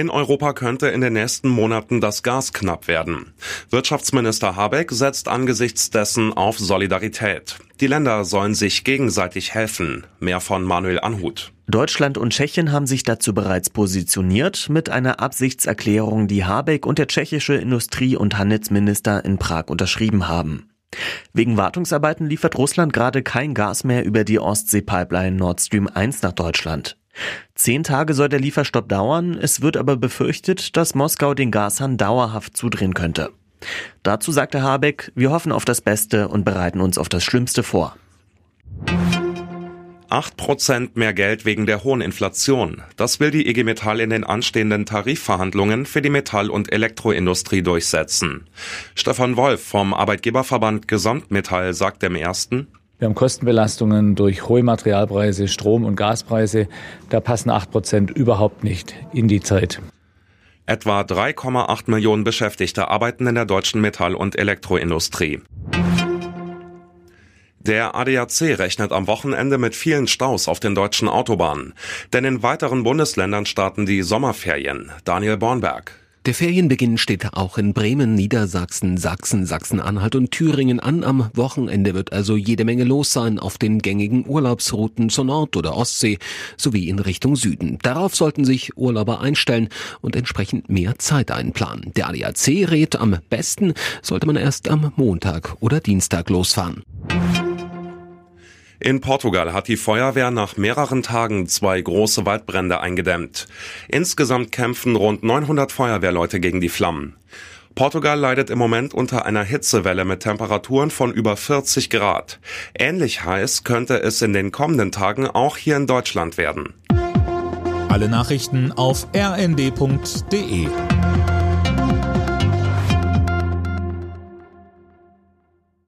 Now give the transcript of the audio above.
In Europa könnte in den nächsten Monaten das Gas knapp werden. Wirtschaftsminister Habeck setzt angesichts dessen auf Solidarität. Die Länder sollen sich gegenseitig helfen. Mehr von Manuel Anhut. Deutschland und Tschechien haben sich dazu bereits positioniert mit einer Absichtserklärung, die Habeck und der tschechische Industrie- und Handelsminister in Prag unterschrieben haben. Wegen Wartungsarbeiten liefert Russland gerade kein Gas mehr über die Ostsee-Pipeline Nord Stream 1 nach Deutschland. Zehn Tage soll der Lieferstopp dauern, es wird aber befürchtet, dass Moskau den Gashahn dauerhaft zudrehen könnte. Dazu sagte Habeck, wir hoffen auf das Beste und bereiten uns auf das Schlimmste vor. 8% mehr Geld wegen der hohen Inflation. Das will die IG Metall in den anstehenden Tarifverhandlungen für die Metall- und Elektroindustrie durchsetzen. Stefan Wolf vom Arbeitgeberverband Gesamtmetall sagt im ersten, wir haben Kostenbelastungen durch hohe Materialpreise, Strom- und Gaspreise. Da passen 8 Prozent überhaupt nicht in die Zeit. Etwa 3,8 Millionen Beschäftigte arbeiten in der deutschen Metall- und Elektroindustrie. Der ADAC rechnet am Wochenende mit vielen Staus auf den deutschen Autobahnen. Denn in weiteren Bundesländern starten die Sommerferien. Daniel Bornberg. Der Ferienbeginn steht auch in Bremen, Niedersachsen, Sachsen, Sachsen-Anhalt und Thüringen an. Am Wochenende wird also jede Menge los sein auf den gängigen Urlaubsrouten zur Nord- oder Ostsee sowie in Richtung Süden. Darauf sollten sich Urlauber einstellen und entsprechend mehr Zeit einplanen. Der ADAC rät, am besten sollte man erst am Montag oder Dienstag losfahren. In Portugal hat die Feuerwehr nach mehreren Tagen zwei große Waldbrände eingedämmt. Insgesamt kämpfen rund 900 Feuerwehrleute gegen die Flammen. Portugal leidet im Moment unter einer Hitzewelle mit Temperaturen von über 40 Grad. Ähnlich heiß könnte es in den kommenden Tagen auch hier in Deutschland werden. Alle Nachrichten auf rnd.de